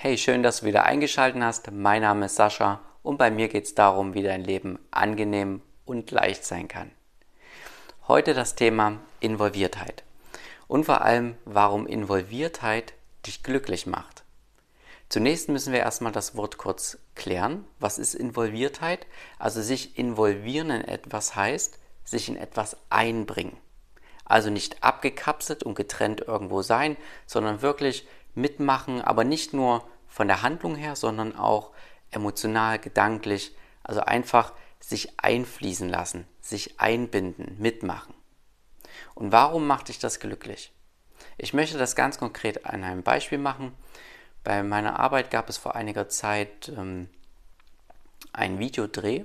Hey, schön, dass du wieder eingeschaltet hast. Mein Name ist Sascha und bei mir geht es darum, wie dein Leben angenehm und leicht sein kann. Heute das Thema Involviertheit und vor allem, warum Involviertheit dich glücklich macht. Zunächst müssen wir erstmal das Wort kurz klären. Was ist Involviertheit? Also sich involvieren in etwas heißt, sich in etwas einbringen. Also nicht abgekapselt und getrennt irgendwo sein, sondern wirklich mitmachen, aber nicht nur von der Handlung her, sondern auch emotional, gedanklich, also einfach sich einfließen lassen, sich einbinden, mitmachen. Und warum macht dich das glücklich? Ich möchte das ganz konkret an einem Beispiel machen. Bei meiner Arbeit gab es vor einiger Zeit ähm, einen Videodreh.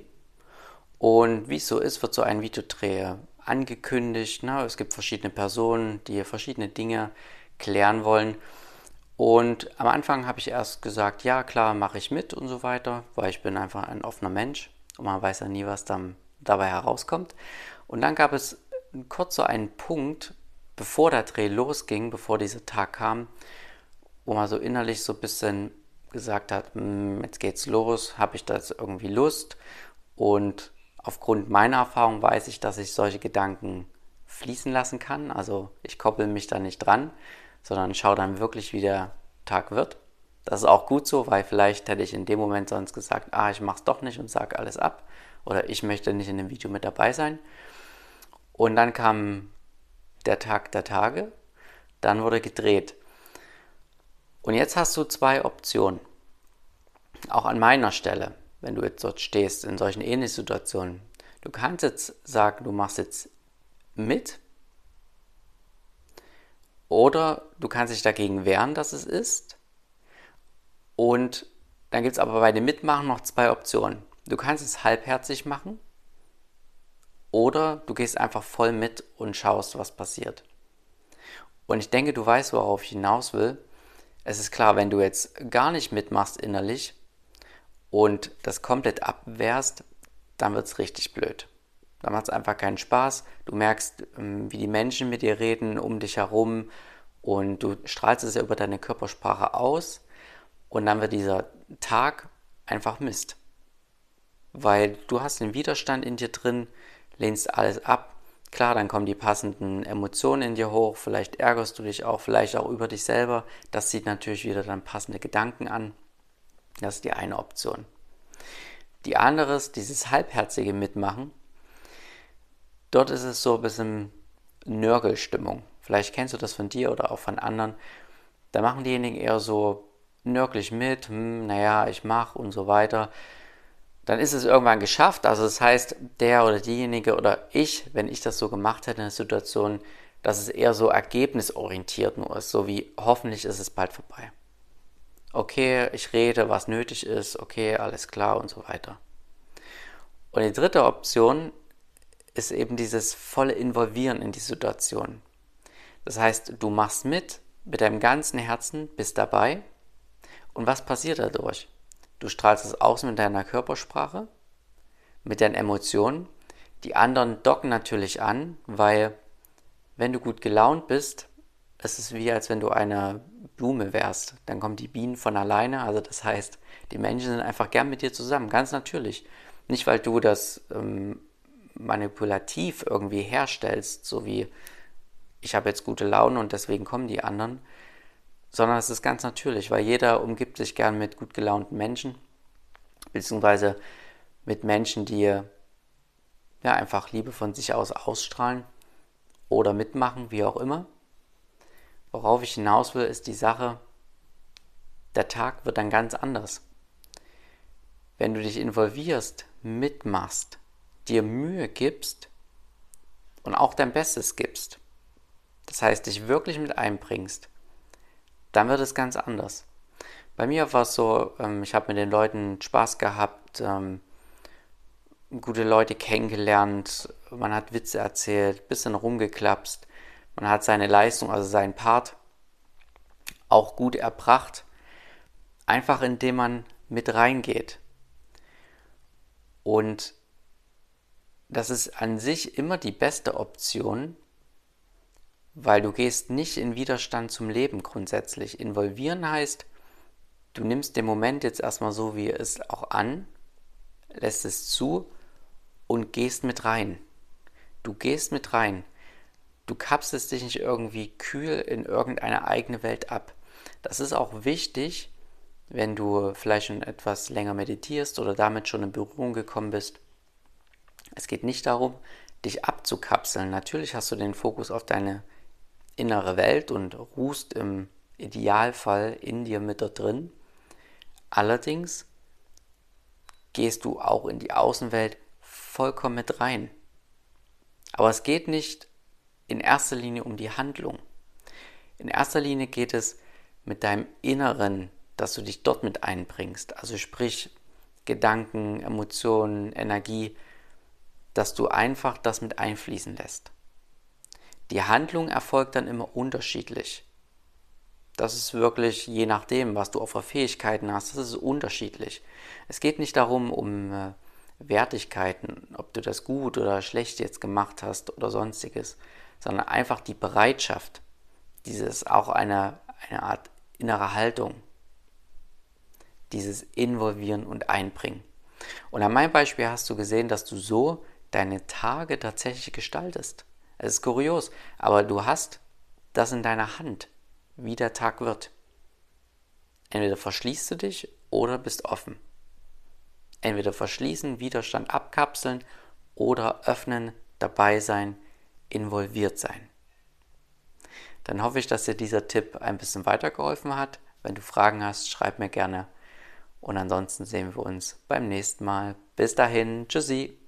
Und wie es so ist, wird so ein Videodreh angekündigt. Ne? Es gibt verschiedene Personen, die verschiedene Dinge klären wollen. Und am Anfang habe ich erst gesagt, ja klar, mache ich mit und so weiter, weil ich bin einfach ein offener Mensch und man weiß ja nie, was dann dabei herauskommt. Und dann gab es kurz so einen Punkt, bevor der Dreh losging, bevor dieser Tag kam, wo man so innerlich so ein bisschen gesagt hat, hm, jetzt geht's los, habe ich das irgendwie Lust und aufgrund meiner Erfahrung weiß ich, dass ich solche Gedanken fließen lassen kann. Also ich koppel mich da nicht dran, sondern schau dann wirklich, wie der Tag wird. Das ist auch gut so, weil vielleicht hätte ich in dem Moment sonst gesagt, ah, ich mach's doch nicht und sage alles ab. Oder ich möchte nicht in dem Video mit dabei sein. Und dann kam der Tag der Tage, dann wurde gedreht. Und jetzt hast du zwei Optionen. Auch an meiner Stelle, wenn du jetzt dort stehst, in solchen ähnlichen Situationen. Du kannst jetzt sagen, du machst jetzt mit oder du kannst dich dagegen wehren, dass es ist. Und dann gibt es aber bei dem Mitmachen noch zwei Optionen. Du kannst es halbherzig machen oder du gehst einfach voll mit und schaust, was passiert. Und ich denke, du weißt, worauf ich hinaus will. Es ist klar, wenn du jetzt gar nicht mitmachst innerlich und das komplett abwehrst, dann wird es richtig blöd. Da macht es einfach keinen Spaß. Du merkst, ähm, wie die Menschen mit dir reden um dich herum und du strahlst es ja über deine Körpersprache aus und dann wird dieser Tag einfach Mist. Weil du hast den Widerstand in dir drin, lehnst alles ab. Klar, dann kommen die passenden Emotionen in dir hoch, vielleicht ärgerst du dich auch, vielleicht auch über dich selber. Das zieht natürlich wieder dann passende Gedanken an. Das ist die eine Option. Die andere ist dieses halbherzige Mitmachen Dort ist es so ein bisschen Nörgelstimmung. Vielleicht kennst du das von dir oder auch von anderen. Da machen diejenigen eher so nörglich mit, hm, naja, ich mach und so weiter. Dann ist es irgendwann geschafft. Also das heißt, der oder diejenige oder ich, wenn ich das so gemacht hätte in der Situation, dass es eher so ergebnisorientiert nur ist, so wie hoffentlich ist es bald vorbei. Okay, ich rede, was nötig ist, okay, alles klar und so weiter. Und die dritte Option ist eben dieses volle Involvieren in die Situation. Das heißt, du machst mit, mit deinem ganzen Herzen, bist dabei. Und was passiert dadurch? Du strahlst es aus mit deiner Körpersprache, mit deinen Emotionen. Die anderen docken natürlich an, weil wenn du gut gelaunt bist, ist es wie als wenn du eine Blume wärst. Dann kommen die Bienen von alleine. Also das heißt, die Menschen sind einfach gern mit dir zusammen, ganz natürlich. Nicht, weil du das ähm, manipulativ irgendwie herstellst, so wie ich habe jetzt gute Laune und deswegen kommen die anderen, sondern es ist ganz natürlich, weil jeder umgibt sich gern mit gut gelaunten Menschen, beziehungsweise mit Menschen, die ja einfach Liebe von sich aus ausstrahlen oder mitmachen, wie auch immer. Worauf ich hinaus will, ist die Sache, der Tag wird dann ganz anders. Wenn du dich involvierst, mitmachst, dir Mühe gibst und auch dein Bestes gibst, das heißt dich wirklich mit einbringst, dann wird es ganz anders. Bei mir war es so, ähm, ich habe mit den Leuten Spaß gehabt, ähm, gute Leute kennengelernt, man hat Witze erzählt, bisschen rumgeklapst, man hat seine Leistung, also seinen Part auch gut erbracht, einfach indem man mit reingeht. Und das ist an sich immer die beste Option, weil du gehst nicht in Widerstand zum Leben grundsätzlich. Involvieren heißt, du nimmst den Moment jetzt erstmal so, wie er ist, auch an, lässt es zu und gehst mit rein. Du gehst mit rein. Du kapselst dich nicht irgendwie kühl in irgendeine eigene Welt ab. Das ist auch wichtig, wenn du vielleicht schon etwas länger meditierst oder damit schon in Berührung gekommen bist. Es geht nicht darum, dich abzukapseln. Natürlich hast du den Fokus auf deine innere Welt und ruhst im Idealfall in dir mit da drin. Allerdings gehst du auch in die Außenwelt vollkommen mit rein. Aber es geht nicht in erster Linie um die Handlung. In erster Linie geht es mit deinem Inneren, dass du dich dort mit einbringst. Also sprich Gedanken, Emotionen, Energie, dass du einfach das mit einfließen lässt. Die Handlung erfolgt dann immer unterschiedlich. Das ist wirklich je nachdem, was du auch für Fähigkeiten hast, das ist unterschiedlich. Es geht nicht darum, um äh, Wertigkeiten, ob du das gut oder schlecht jetzt gemacht hast oder sonstiges, sondern einfach die Bereitschaft, dieses auch eine, eine Art innere Haltung, dieses Involvieren und Einbringen. Und an meinem Beispiel hast du gesehen, dass du so deine Tage tatsächlich gestaltest. Es ist kurios, aber du hast das in deiner Hand, wie der Tag wird. Entweder verschließt du dich oder bist offen. Entweder verschließen, Widerstand abkapseln oder öffnen, dabei sein, involviert sein. Dann hoffe ich, dass dir dieser Tipp ein bisschen weitergeholfen hat. Wenn du Fragen hast, schreib mir gerne. Und ansonsten sehen wir uns beim nächsten Mal. Bis dahin, tschüssi.